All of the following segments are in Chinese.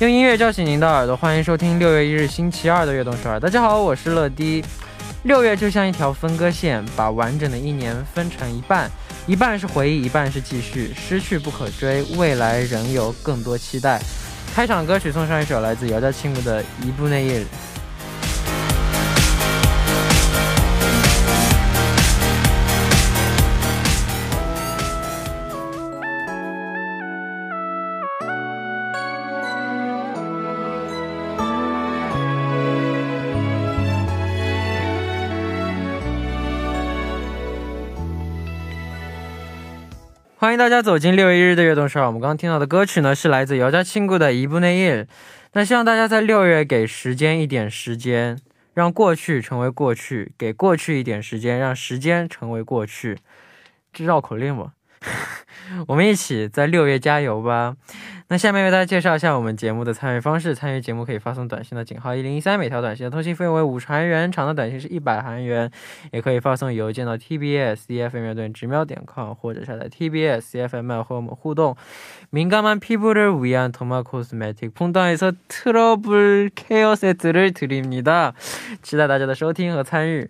用音乐叫醒您的耳朵，欢迎收听六月一日星期二的悦动首尔。大家好，我是乐迪。六月就像一条分割线，把完整的一年分成一半，一半是回忆，一半是继续。失去不可追，未来仍有更多期待。开场歌曲送上一首来自姚家庆的《一步内夜》。欢迎大家走进六月一日的悦动少儿。我们刚刚听到的歌曲呢，是来自姚家亲故的《一步内夜》。那希望大家在六月给时间一点时间，让过去成为过去；给过去一点时间，让时间成为过去。这绕口令吧？我们一起在六月加油吧！那下面为大家介绍一下我们节目的参与方式。参与节目可以发送短信的井号一零一三，每条短信的通信费用为五十韩元，长的短信是一百韩元。也可以发送邮件到 tbs cfm 乐队直瞄点 com，或者下载 tbs cfm 和我们互动。敏感만피부를위한토마코스메틱풍당에서트러블케어세트를드립니다期待大家的收听和参与。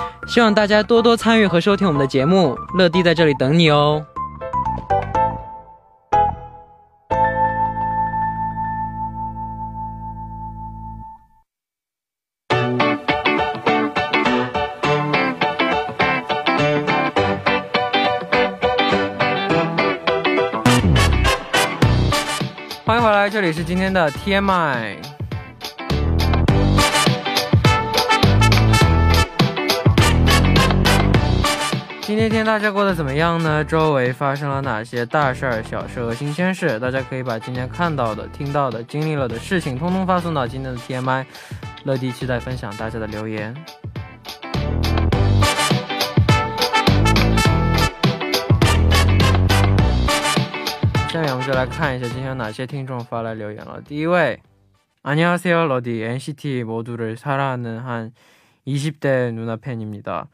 希望大家多多参与和收听我们的节目。乐迪在这里等你哦。欢迎回来，这里是今天的 TMI。今天天大家过得怎么样呢？周围发生了哪些大事儿、小事和新鲜事？大家可以把今天看到的、听到的、经历了的事情，通通发送到今天的 TMI。乐迪期待分享大家的留言。下面我们就来看一下今天有哪些听众发来留言了。第一位，안녕하세요러디 NCT 모두를사랑하는한20대누나팬입니다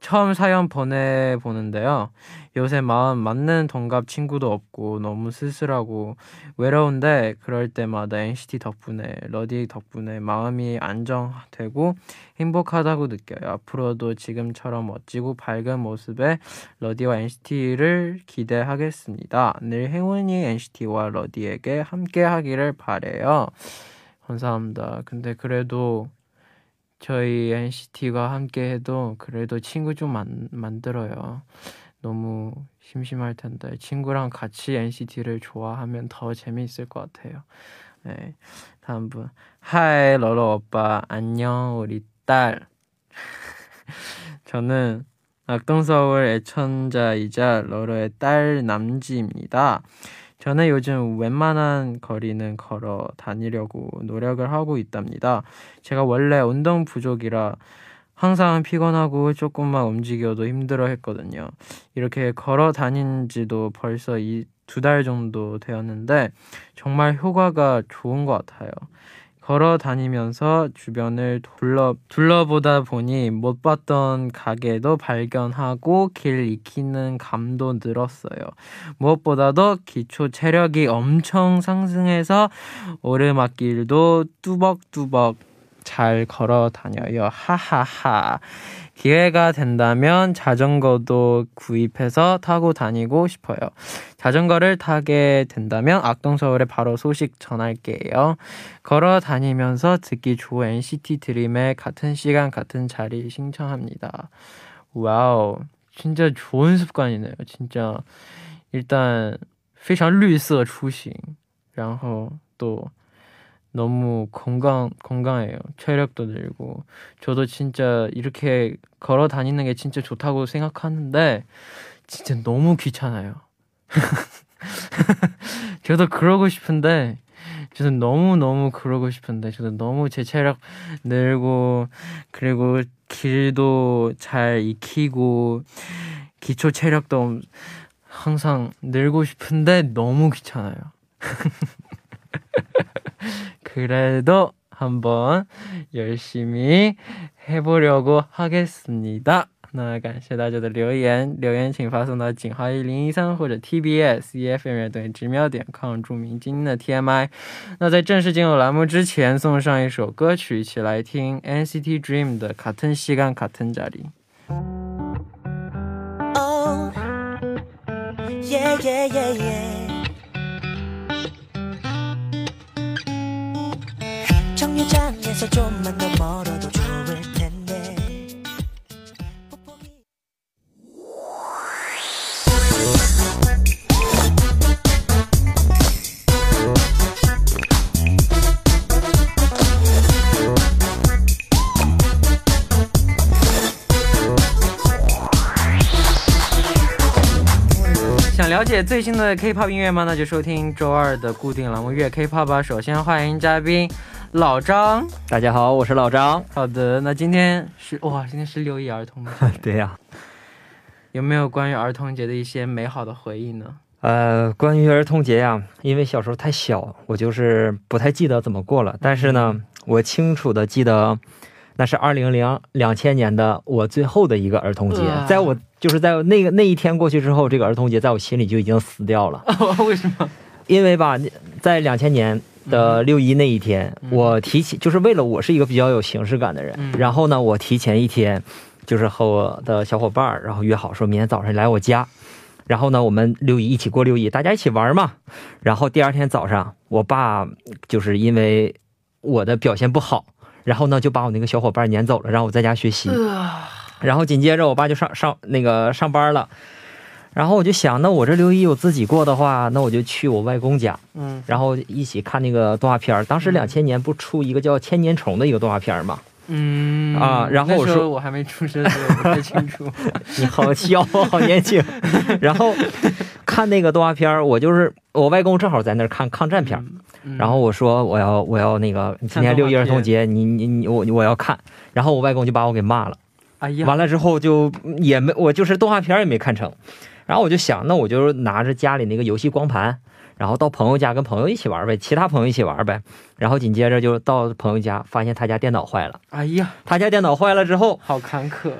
처음 사연 보내보는데요. 요새 마음 맞는 동갑 친구도 없고 너무 쓸쓸하고 외로운데 그럴 때마다 NCT 덕분에 러디 덕분에 마음이 안정되고 행복하다고 느껴요. 앞으로도 지금처럼 멋지고 밝은 모습의 러디와 NCT를 기대하겠습니다. 늘 행운이 NCT와 러디에게 함께 하기를 바래요. 감사합니다. 근데 그래도 저희 NCT가 함께 해도 그래도 친구 좀 만, 만들어요. 너무 심심할 텐데 친구랑 같이 NCT를 좋아하면 더 재미있을 것 같아요. 네, 다음 분. 하이 러러 오빠 안녕 우리 딸. 저는 악동서울 애천자이자 러러의 딸 남지입니다. 저는 요즘 웬만한 거리는 걸어 다니려고 노력을 하고 있답니다. 제가 원래 운동 부족이라 항상 피곤하고 조금만 움직여도 힘들어 했거든요. 이렇게 걸어 다닌 지도 벌써 이두달 정도 되었는데 정말 효과가 좋은 것 같아요. 걸어 다니면서 주변을 둘러, 둘러보다 보니 못 봤던 가게도 발견하고 길 익히는 감도 늘었어요. 무엇보다도 기초 체력이 엄청 상승해서 오르막길도 뚜벅뚜벅 잘 걸어 다녀요. 하하하. 기회가 된다면 자전거도 구입해서 타고 다니고 싶어요. 자전거를 타게 된다면 악동서울에 바로 소식 전할게요. 걸어 다니면서 듣기 좋은 NCT 드림의 같은 시간 같은 자리 신청합니다. 와우. 진짜 좋은 습관이네요. 진짜 일단 非常绿色出行然后또 너무 건강 건강해요. 체력도 늘고 저도 진짜 이렇게 걸어 다니는 게 진짜 좋다고 생각하는데 진짜 너무 귀찮아요. 저도 그러고 싶은데 저도 너무 너무 그러고 싶은데 저도 너무 제 체력 늘고 그리고 길도 잘 익히고 기초 체력도 항상 늘고 싶은데 너무 귀찮아요. 그래도 한번 열심히 해보려고 하겠습니다.那感谢大家的留言，留言请发送到井号一零一三或者 TBS EFM 乐队直瞄点 com 注明今天的 TMI。那在正式进入栏目之前，送上一首歌曲，一起来听 NCT Dream 的《卡腾西干卡腾家里》。 Oh, yeah, yeah, yeah, 了解最新的 K-pop 音乐吗？那就收听周二的固定栏目《粤 K-pop》吧。首先欢迎嘉宾老张。大家好，我是老张。好的，那今天是哇，今天是六一儿童节，对呀、有没有关于儿童节的一些美好的回忆呢？呃，关于儿童节呀，因为小时候太小，我就是不太记得怎么过了。但是呢，我清楚的记得，那是二零零两千年的我最后的一个儿童节哇，在我就是在那个那一天过去之后，这个儿童节在我心里就已经死掉了。为什么？因为吧，在两千年的六一那一天，嗯。我提前就是为了我是一个比较有形式感的人，嗯。然后呢，我提前一天就是和我的小伙伴儿，然后约好说明天早上来我家，然后呢，我们六一一起过六一，大家一起玩嘛。然后第二天早上，我爸就是因为我的表现不好，然后呢就把我那个小伙伴撵走了，让我在家学习。然后紧接着我爸就上上那个上班了，然后我就想，那我这六一我自己过的话，那我就去我外公家，嗯然后一起看那个动画片儿。当时嗯两千年不出一个叫《千年虫》的一个动画片儿吗？嗯啊然后我说我还没出生，所以我不太清楚。你好小，好年轻。然后看那个动画片儿，我就是我外公正好在那儿看抗战片儿，嗯然后我说我要我要那个今天六一儿童节，你你你我我要看，然后我外公就把我给骂了。哎呀，完了之后就也没我就是动画片也没看成，然后我就想，那我就拿着家里那个游戏光盘，然后到朋友家跟朋友一起玩呗，其他朋友一起玩呗，然后紧接着就到朋友家，发现他家电脑坏了，哎呀，他家电脑坏了之后，好坎坷。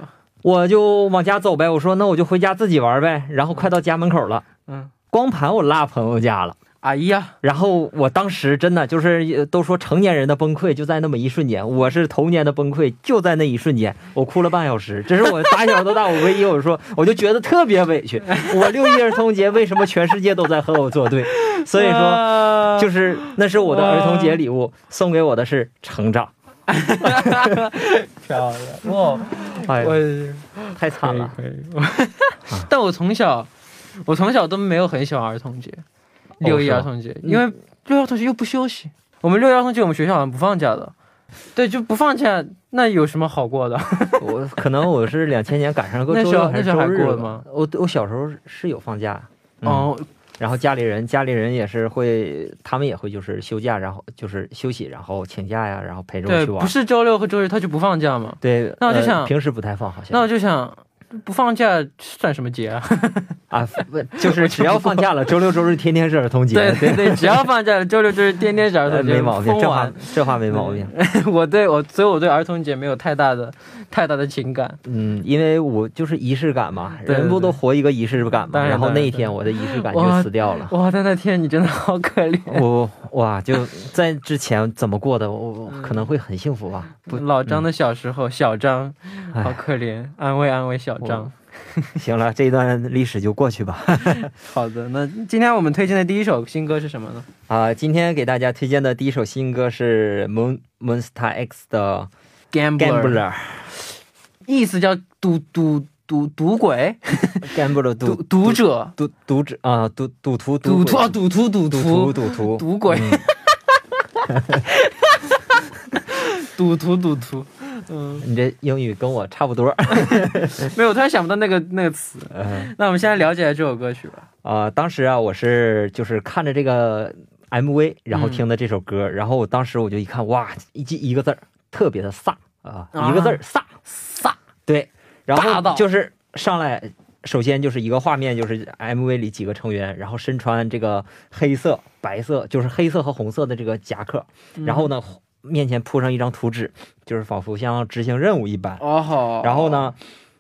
我就往家走呗，我说那我就回家自己玩呗，然后快到家门口了，嗯，光盘我落朋友家了。哎呀，然后我当时真的就是呃都说成年人的崩溃就在那么一瞬间，我是童年的崩溃就在那一瞬间，我哭了半小时。这是我打小到大我唯一我说我就觉得特别委屈，我六一儿童节为什么全世界都在和我作对？所以说说就是那是我的儿童节礼物，送给我的是成长。漂亮哇，哎我，太惨了。可以可以。但我从小，我从小都没有很喜欢儿童节，六一儿童节，因为六一儿童节又不休息。我们六一儿童节我们学校好像不放假的，对，就不放假，那有什么好过的？我可能我是两千年赶上个那周六还是周日吧过吗我我小时候是有放假。嗯哦，然后家里人，家里人也是会，他们也会就是休假，然后就是休息，然后请假呀，然后陪着我，去玩。不是周六和周日他就不放假嘛？对，呃那我就想平时不太放，好像。那我就想，不放假算什么节啊？啊，不就是只要放假了，周六周日天天是儿童节。对对对，只要放假了，周六周日天天是儿呃童节，没毛病，这话。这话没毛病。我对我，所以我对儿童节没有太大的太大的情感。嗯，因为我就是仪式感嘛，人不都活一个仪式感嘛。当然然后那一天我的仪式感就死掉了。哇，但那天你真的好可怜。我哇，就在之前怎么过的，我可能会很幸福吧。不，老张的小时候，小张哎好可怜，安慰安慰小张。行了，这一段历史就过去吧。好的，那今天我们推荐的第一首新歌是什么呢？啊，今天给大家推荐的第一首新歌是 Moon Monster X 的 Gambler，Gambler 意思叫赌赌赌赌鬼，Gambler 赌赌 赌者，赌赌者啊赌赌徒赌徒啊，鬼赌徒赌赌徒徒赌徒。赌鬼，嗯。赌徒赌徒。嗯，你这英语跟我差不多。没有，我突然想不到那个那个词。嗯那我们现在了解下这首歌曲吧。啊，当时啊，我是就是看着这个 MV，然后嗯听的这首歌，然后我当时我就一看，哇，一记一个字儿，特别的飒啊，啊一个字儿飒，飒，对，然后就是上来。首先就是一个画面，就是 MV 里几个成员，然后身穿这个黑色、白色，就是黑色和红色的这个夹克，然后呢，面前铺上一张图纸，就是仿佛像执行任务一般。哦好，然后？呢，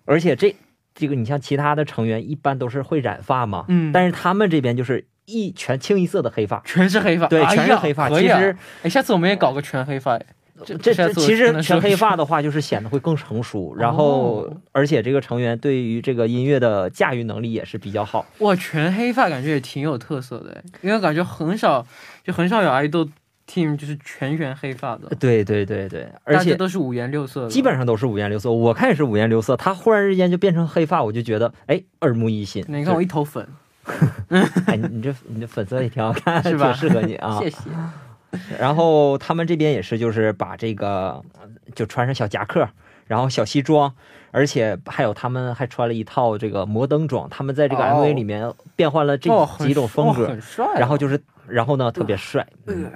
而且这这个你像其他的成员一般都是会染发嘛，嗯但是他们这边就是一全清一色的黑发，全是黑发，对，全是黑发。其实哎，下次我们也搞个全黑发。哎这这其实全黑 发的话，就是显得会更成熟，然后哦而且这个成员对于这个音乐的驾驭能力也是比较好。哇，全黑发感觉也挺有特色的，因为感觉很少，就很少有 idol team 就是全员黑发的，对对对对，而且都是五颜六色的，基本上都是五颜六色。我看也是五颜六色，他忽然之间就变成黑发，我就觉得哎耳目一新。你看我一头粉，哎，你这你这粉色也挺好看，是吧挺适合你啊。谢谢。然后他们这边也是，就是把这个呃就穿上小夹克，然后小西装，而且还有他们还穿了一套这个摩登装。他们在这个哦 MV 里面变换了这几种风格，很帅啊。然后就是，然后呢特别帅。嗯呃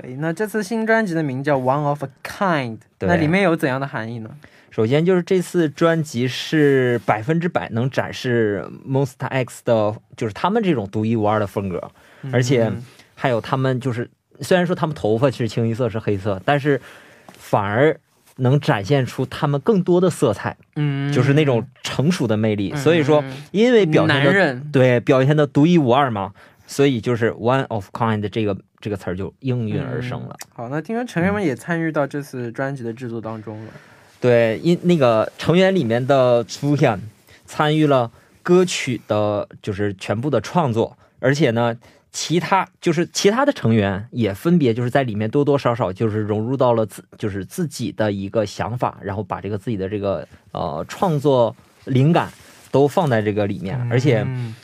可以。那这次新专辑的名叫《One of a Kind》，那里面有怎样的含义呢？首先就是这次专辑是百分之百能展示 Monster X 的，就是他们这种独一无二的风格，而且嗯还有他们就是虽然说他们头发是清一色是黑色，但是反而能展现出他们更多的色彩。嗯，就是那种成熟的魅力。嗯所以说，因为表现对表现的独一无二嘛，所以就是 one of kind 这个这个词儿就应运而生了。好，那听说成员们也参与到这次专辑的制作当中了。对，因那个成员里面的出现参与了歌曲的，就是全部的创作，而且呢。其他就是其他的成员也分别就是在里面多多少少就是融入到了自就是自己的一个想法，然后把这个自己的这个呃创作灵感都放在这个里面，而且嗯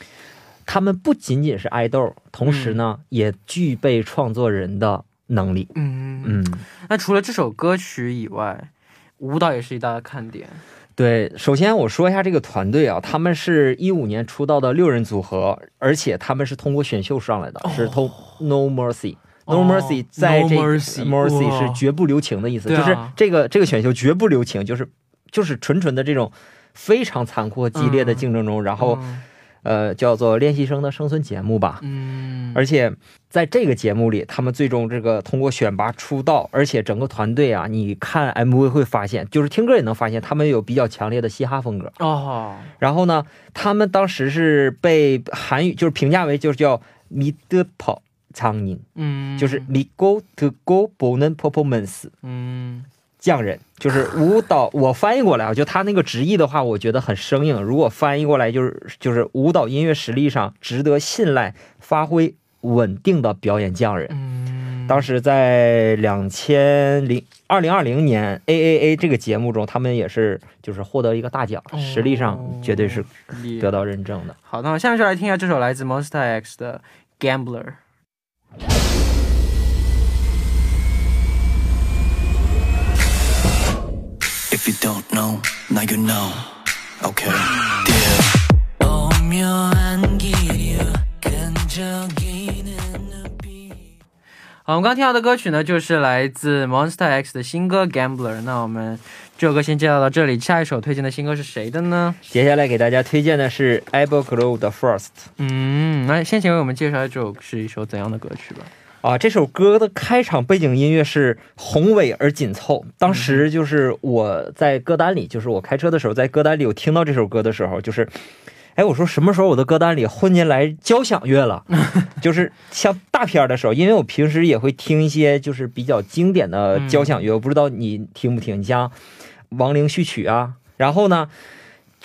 他们不仅仅是爱豆，同时呢、也具备创作人的能力。嗯，嗯，那除了这首歌曲以外，舞蹈也是一大看点。对。首先我说一下这个团队啊，他们是一五年出道的六人组合，而且他们是通过选秀上来的，是通 No Mercy。No 哦 Mercy 在这 No Mercy，Mercy 是绝不留情的意思，就是这个这个选秀绝不留情，就是就是纯纯的这种非常残酷和激烈的嗯竞争中，然后嗯呃叫做练习生的生存节目吧，嗯，而且在这个节目里，他们最终这个通过选拔出道，而且整个团队啊，你看 MV 会发现，就是听歌也能发现，他们有比较强烈的嘻哈风格。哦，然后呢，他们当时是被韩语就是评价为就是叫 mid pop 苍蝇，嗯，就是 m go to go bonen performance 嗯匠人，就是舞蹈。我翻译过来啊，就他那个直译的话，我觉得很生硬。如果翻译过来就是就是舞蹈音乐实力上值得信赖、发挥稳定的表演匠人。嗯，当时在两千零二零二零年 A A A 这个节目中，他们也是就是获得一个大奖，哦实力上绝对是得到认证的。好，那我现在就来听一下这首来自 Monster X 的《Gambler》。If you don't know, now you know. Okay. Yeah. 오묘한 기류 끈적이는 눈빛 好，我们刚听到的歌曲呢，就是来自 Monster X 的新歌《Gambler》。那我们这首歌先介绍到这里，下一首推荐的新歌是谁的呢？接下来给大家推荐的是 Abel Glow 的 First 嗯，那先请为我们介绍这首是一首怎样的歌曲吧？ 啊，这首歌的开场背景音乐是宏伟而紧凑。当时就是我在歌单里，就是我开车的时候，在歌单里有听到这首歌的时候，就是，哎，我说什么时候我的歌单里混进来交响乐了？就是像大片儿的时候，因为我平时也会听一些就是比较经典的交响乐，我不知道你听不听？你像《亡灵序曲》啊，然后呢，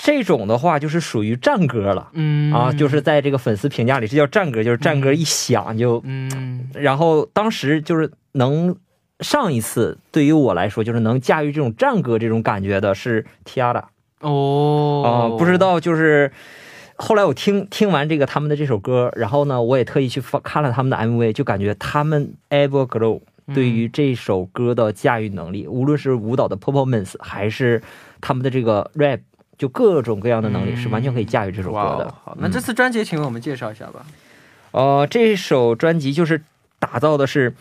这种的话就是属于战歌了。嗯。啊，就是在这个粉丝评价里，这叫战歌，就是战歌一响就嗯。然后当时就是能上一次对于我来说，就是能驾驭这种战歌这种感觉的是 Tiara 哦。啊、哦，不知道就是后来我听听完这个他们的这首歌，然后呢，我也特意去翻看了他们的 MV，就感觉他们 Everglow 对于这首歌的驾驭能力，无论是舞蹈的 performance 还是他们的这个 rap，就各种各样的能力，是完全可以驾驭这首歌的。好，那这次专辑请为我们介绍一下吧。呃，这首专辑就是打造的是，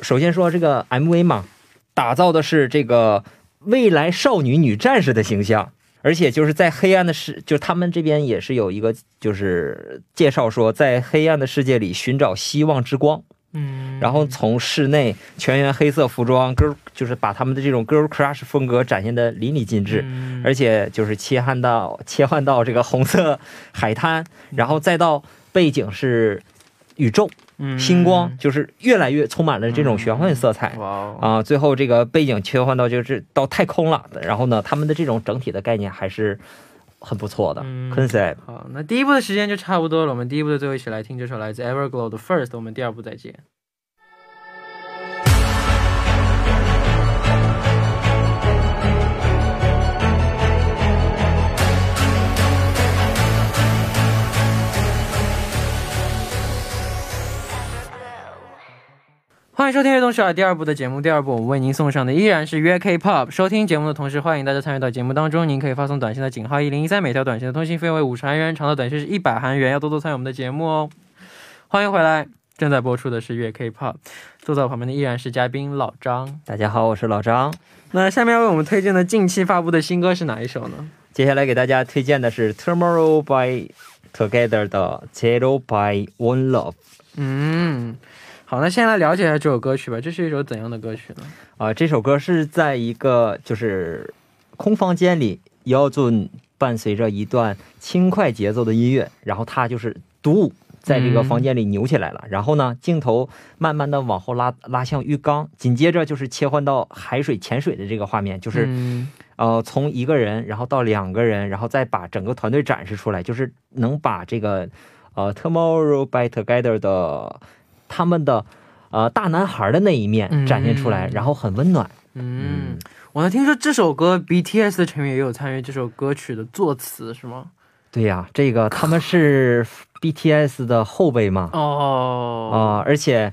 首先说这个 MV 嘛，打造的是这个未来少女女战士的形象，而且就是在黑暗的世，就他们这边也是有一个就是介绍说，在黑暗的世界里寻找希望之光。嗯，然后从室内全员黑色服装，girl 就是把他们的这种 girl crush 风格展现的淋漓尽致，嗯。而且就是切换到切换到这个红色海滩，然后再到背景是宇宙嗯。星光，就是越来越充满了这种玄幻色彩。啊，最后这个背景切换到就是到太空了，然后呢，他们的这种整体的概念还是很不错的、嗯 concept。好，那第一部的时间就差不多了，我们第一部的最后一起来听这首来自 Everglow 的 First，我们第二部再见。欢迎收听《悦动首尔》第二部的节目。第二部我们为您送上的依然是约 K-pop。收听节目的同时，欢迎大家参与到节目当中。您可以发送短信的井号一零一三，每条短信的通信费为五十韩元，长的短信是一百韩元。要多多参与我们的节目哦。欢迎回来，正在播出的是约 K-pop。坐在我旁边的依然是嘉宾老张。大家好，我是老张。那下面要为我们推荐的近期发布的新歌是哪一首呢？接下来给大家推荐的是 Tomorrow by Together 的 Zero by One Love。嗯，好，那先来了解一下这首歌曲吧。这是一首怎样的歌曲呢？啊、这首歌是在一个就是空房间里，姚准伴随着一段轻快节奏的音乐，然后他就是独舞在这个房间里扭起来了，然后呢，镜头慢慢的往后拉拉向浴缸，紧接着就是切换到海水潜水的这个画面，就是、嗯呃从一个人然后到两个人，然后再把整个团队展示出来，就是能把这个呃 Tomorrow by Together 的他们的。呃，大男孩的那一面展现出来，嗯然后很温暖。嗯，我能听说这首歌 BTS 的成员也有参与这首歌曲的作词，是吗？对呀、这个他们是 BTS 的后辈嘛，啊、哦，而且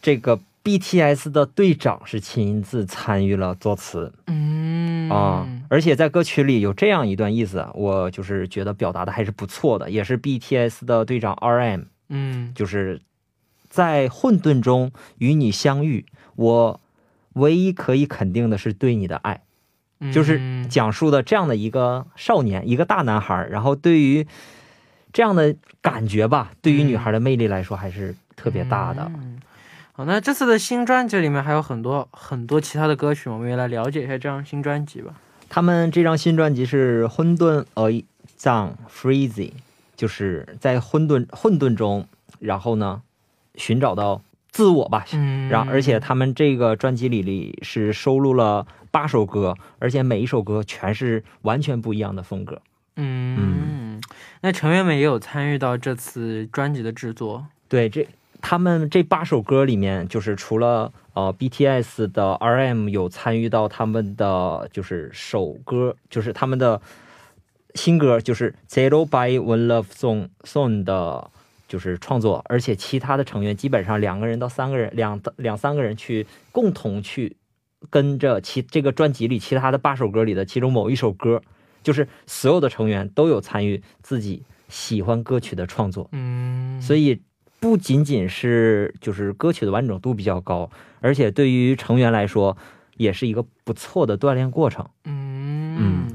这个 BTS 的队长是亲自参与了作词。嗯。啊、而且在歌曲里有这样一段意思啊，我就是觉得表达的还是不错的，也是 BTS 的队长 RM，嗯。就是在混沌中与你相遇，我唯一可以肯定的是对你的爱。嗯，就是讲述的这样的一个少年，一个大男孩，然后对于这样的感觉吧，对于女孩的魅力来说还是特别大的。嗯好，那这次的新专辑里面还有很多很多其他的歌曲，我们也来了解一下这张新专辑吧。他们这张新专辑是《混沌而藏 Freezy》，就是在混沌混沌中，然后呢寻找到自我吧。嗯然后，而且他们这个专辑里里是收录了八首歌，而且每一首歌全是完全不一样的风格。嗯，那成员们也有参与到这次专辑的制作。对，这他们这八首歌里面，就是除了呃 BTS 的 RM 有参与到他们的就是首歌，就是他们的新歌，就是 Zero by One Love Song Song 的，就是创作，而且其他的成员基本上两个人到三个人，两两三个人去共同去跟着其这个专辑里其他的八首歌里的其中某一首歌，就是所有的成员都有参与自己喜欢歌曲的创作。嗯，所以不仅仅是就是歌曲的完整度比较高，而且对于成员来说也是一个不错的锻炼过程。嗯嗯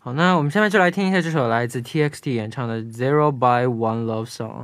好，那我们下面就来听一下这首来自 TXT 演唱的《Zero by One Love Song》。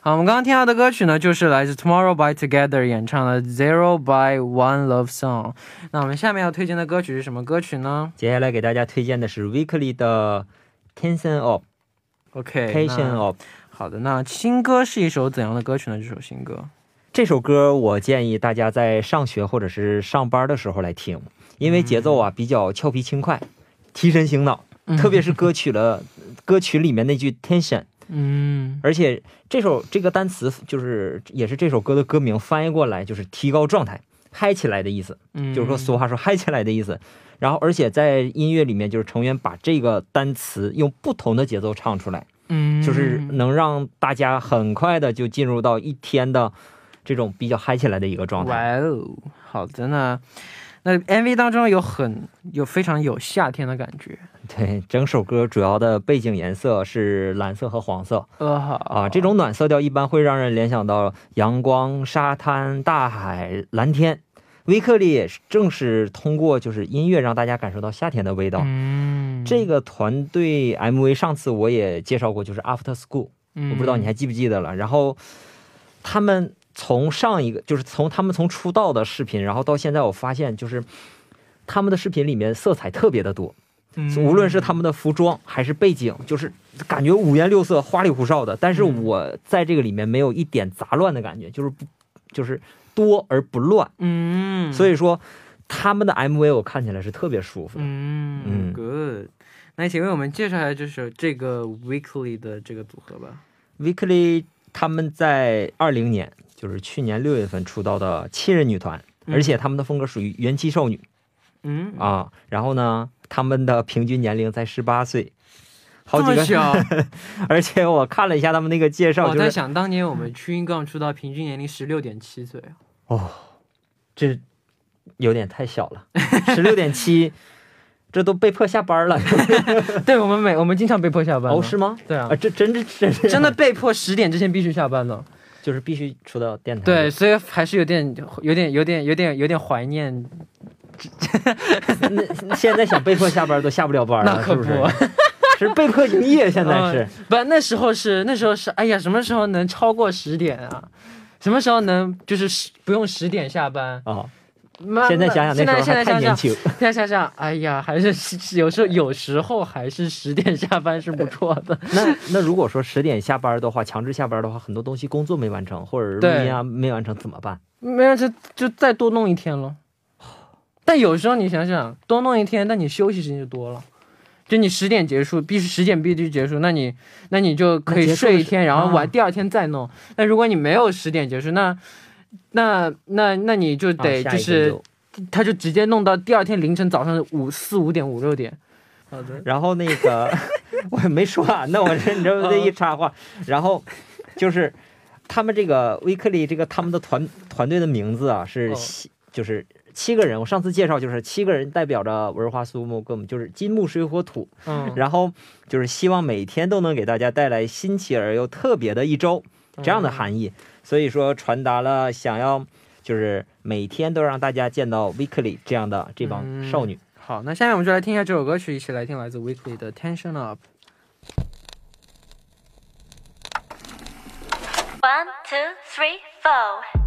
好，我们刚刚听到的歌曲呢，就是来自 Tomorrow by Together 演唱的《Zero by One Love Song》。那我们下面要推荐的歌曲是什么歌曲呢接下来给大家推荐的是 Weekly 的 Tension Up？OK，Tension 那 Up 好的，那新歌是一首怎样的歌曲呢？这首新歌，这首歌，我建议大家在上学或者是上班的时候来听，因为节奏啊比较俏皮轻快，提神醒脑。特别是歌曲的歌曲里面那句 tension，嗯而且这首这个单词就是也是这首歌的歌名，翻译过来就是提高状态、嗨起来的意思，嗯，就是说俗话说嗨起来的意思。然后而且在音乐里面，就是成员把这个单词用不同的节奏唱出来，嗯，就是能让大家很快的就进入到一天的这种比较嗨起来的一个状态。哇哦，好的呢。那 MV 当中有很有非常有夏天的感觉，对，整首歌主要的背景颜色是蓝色和黄色呃好啊，这种暖色调一般会让人联想到阳光、沙滩、大海、蓝天。威克利也是正是通过就是音乐让大家感受到夏天的味道。嗯，这个团队 MV 上次我也介绍过，就是 After School，嗯我不知道你还记不记得了。然后他们从上一个就是从他们从出道的视频，然后到现在，我发现就是他们的视频里面色彩特别的多，嗯无论是他们的服装还是背景，就是感觉五颜六色、花里胡哨的。但是嗯我在这个里面没有一点杂乱的感觉，就是不就是多而不乱。嗯，所以说他们的 MV 我看起来是特别舒服的。嗯嗯 good。那请为我们介绍一下就是这个 Weekly 的这个组合吧。Weekly 他们在二零年，就是去年六月份出道的七人女团，嗯而且他们的风格属于元气少女嗯，啊。然后呢，他们的平均年龄在十八岁，好几个。小。而且我看了一下他们那个介绍，就是我在想，当年我们 Chewing Gum 出道平均年龄十六点七岁啊。哦，这有点太小了，十六点七，这都被迫下班了。对我们每我们经常被迫下班。哦，是？吗？对啊啊，，这真的真是真的被迫十点之前必须下班的。就是必须出到电台。对，，所以还是有点有点有点有点有点怀念。那 现在想被迫下班都下不了班了，那可不是不是？是被迫营业，现在是。不，那时候是那时候是，哎呀，什么时候能超过十点啊？什么时候能就是十不用十点下班？啊，妈现在想想那时候还太现在想想，年轻。现在想想，哎呀，还是是有时候有时候还是十点下班是不错的。那那如果说十点下班的话，强制下班的话，很多东西工作没完成，或者录对音啊没完成怎么办？没完成就再多弄一天了。但有时候你想想，多弄一天，那你休息时间就多了。就你十点结束，必须十点必须结束，那你那你就可以睡一天，然后啊晚第二天再弄。那如果你没有十点结束，那那那那你就啊得就是他就直接弄到第二天凌晨早上五四五点五六点。好的，然后那个 我也没说啊，那我这你这 这一插话，然后就是他们这个威克利这个他们的团团队的名字啊是哦就是七个人，我上次介绍就是七个人代表着文化苏木根，就是金木水火土，嗯，然后就是希望每天都能给大家带来新奇而又特别的一周这样的含义，所以说传达了想要就是每天都让大家见到 Weekly 这样的这帮嗯少女。好，那下面我们就来听一下这首歌曲，一起来听来自 Weekly 的《Tension Up》。One, two, three, four.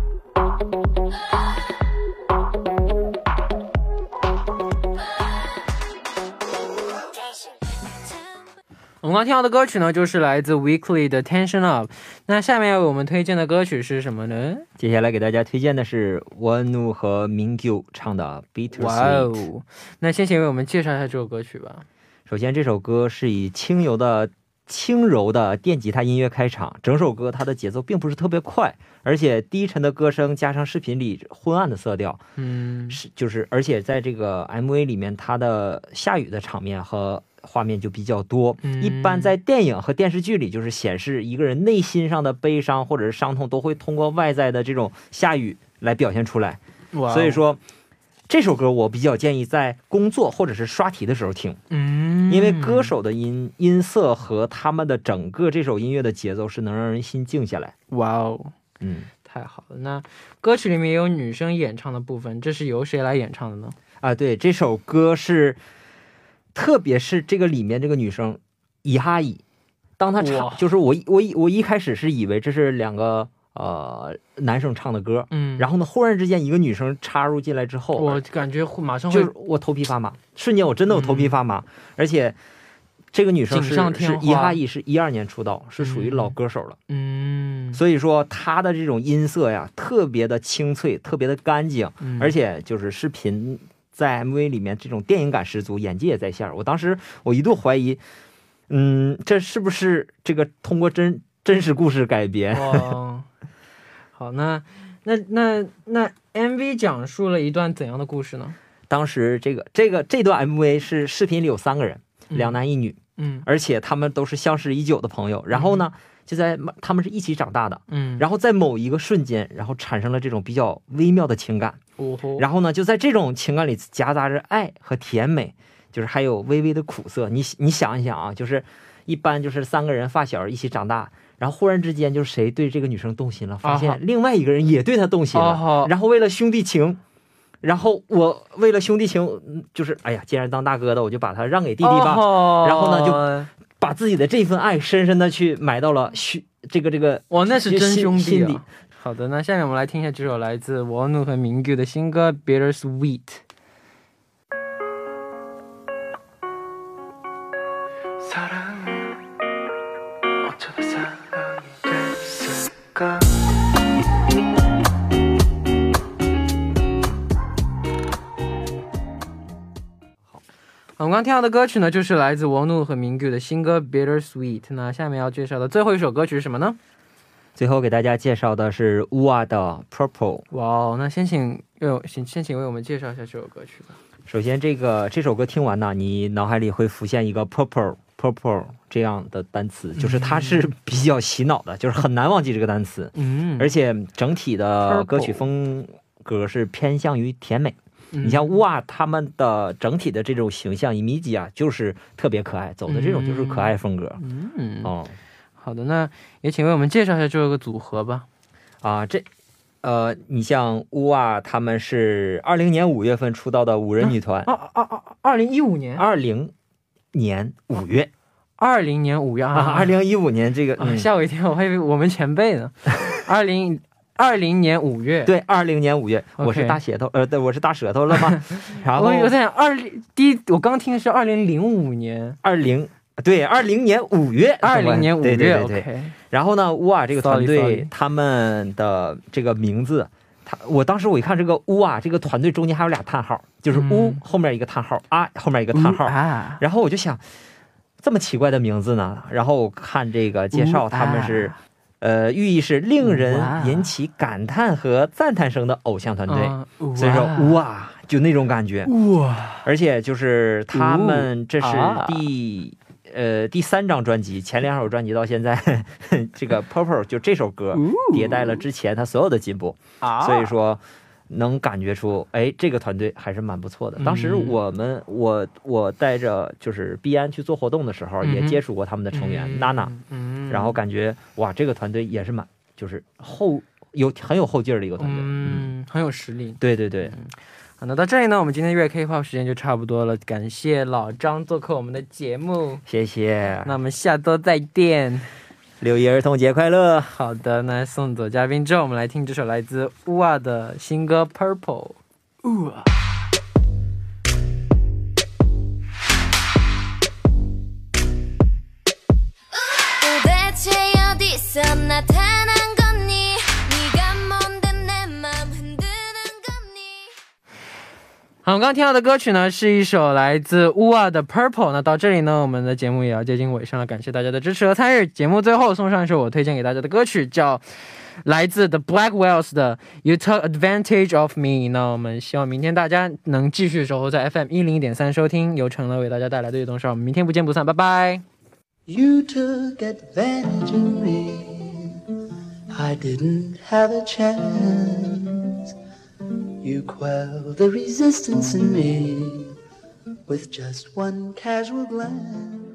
我们刚听到的歌曲呢，就是来自 Weekly 的《Tension Up》。那下面要为我们推荐的歌曲是什么呢？接下来给大家推荐的是 Wanu 和 Mingyu 唱的《Bitter 哇 Sweet》。哦！那先请为我们介绍一下这首歌曲吧。首先，这首歌是以轻柔的、轻柔的电吉他音乐开场，整首歌它的节奏并不是特别快，而且低沉的歌声加上视频里昏暗的色调，嗯，是就是，而且在这个 MV 里面，它的下雨的场面和画面就比较多。嗯一般在电影和电视剧里，就是显示一个人内心上的悲伤或者是伤痛，都会通过外在的这种下雨来表现出来。所以，说，这首歌我比较建议在工作或者是刷题的时候听，嗯，因为歌手的音音色和他们的整个这首音乐的节奏是能让人心静下来。哇哦，嗯太好了。那歌曲里面也有女生演唱的部分，这是由谁来演唱的呢？啊，对，这首歌是，特别是这个里面这个女生伊哈伊，当她唱，就是我我我一开始是以为这是两个呃男生唱的歌，嗯，然后呢，忽然之间一个女生插入进来之后，我感觉会马上会就是我头皮发麻，瞬间我真的我头皮发麻，而且这个女生是是花伊哈伊，是一二年出道，是属于老歌手了。嗯，所以说她的这种音色呀，特别的清脆，特别的干净，嗯而且就是视频在 MV 里面这种电影感十足，演技也在线儿。我当时我一度怀疑，嗯，这是不是这个通过真真实故事改编？哦，好，那那那那 MV 讲述了一段怎样的故事呢？当时这个这个这段 MV 是视频里有三个人，嗯两男一女，嗯而且他们都是相识已久的朋友。然后呢，就在他们是一起长大的，嗯，然后在某一个瞬间，然后产生了这种比较微妙的情感。哦然后呢，就在这种情感里夹杂着爱和甜美，就是还有微微的苦涩。你你想一想啊，就是一般就是三个人发小一起长大，然后忽然之间就是谁对这个女生动心了，发现另外一个人也对她动心了，啊然后为了兄弟情。然后我为了兄弟情，嗯就是哎呀，既然当大哥的，我就把他让给弟弟吧，哦然后呢就把自己的这份爱深深的去埋到了兄这个这个哇，那是真兄弟啊！好的，那下面我们来听一下这首来自王怒和明 u 的新歌《Bittersweet》。사 我们刚听到的歌曲呢，就是来自王怒和明규的新歌《Bittersweet》。那下面要介绍的最后一首歌曲是什么呢？最后给大家介绍的是乌啊的 Purple。哇哦，那先请为我先先请为我们介绍一下这首歌曲吧。首先，这个这首歌听完呢，你脑海里会浮现一个 purple purple 这样的单词，就是它是比较洗脑的，就是很难忘记这个单词，嗯，而且整体的歌曲风格是偏向于甜美。你你像乌啊，他们的整体的这种形象，以米吉啊，就是特别可爱，走的这种就是可爱风格。嗯，哦好的，那也请为我们介绍一下这个组合吧。啊，这。呃，你像乌啊，他们是二零年五月份出道的五人女团，二二二二零一五年，二零年五月二零年五月啊，啊，二零一五年这个、吓我一跳，我还以为我们前辈呢。二零二零年五月，，对，二零年五月我是大舌头，呃，对，我是大舌头了吗？然后我我在想二零第一，我刚听的是二零零五年，二零，对，二零年五月，二零年五月对对然后呢，乌啊这个团队 sorry 他们的这个名字，他我当时我一看这个乌啊这个团队中间还有俩叹号，就是乌、嗯后面一个叹号，啊后面一个叹号，啊，然后我就想，这么奇怪的名字呢？然后我看这个介绍，他们是啊，呃，寓意是令人引起感叹和赞叹声的偶像团队。啊所以说，哇，就那种感觉。哇，而且就是他们这是啊第、呃第三张专辑，前两首专辑到现在，这个 Purple 就这首歌迭代了之前他所有的进步，啊，所以说能感觉出，哎，这个团队还是蛮不错的。当时嗯我们我我带着就是毕安去做活动的时候，也接触过他们的成员、娜娜，，嗯，然后感觉哇，这个团队也是蛮就是后有很有后劲儿的一个团队。嗯，很有实力。对对对，好，那到这里呢，我们今天月 K-pop 时间就差不多了。感谢老张做客我们的节目，谢谢。那我们下周再见。六一儿童节快乐！好的，那送走嘉宾之后，我们来听这首来自乌啊的新歌《Purple》。乌啊。我们刚刚听到的歌曲呢，是一首来自乌啊的《Purple》。那到这里呢，我们的节目也要接近尾声了，感谢大家的支持和参与。节目最后送上一首我推荐给大家的歌曲，叫来自 The Blackwells 的《You Took Advantage of Me》。那我们希望明天大家能继续守候在 FM 一零一点三收听由陈乐为大家带来的悦动少。我们明天不见不散，拜拜。You took advantage of me. I didn't have a chance. You quell the resistance in me with just one casual glance.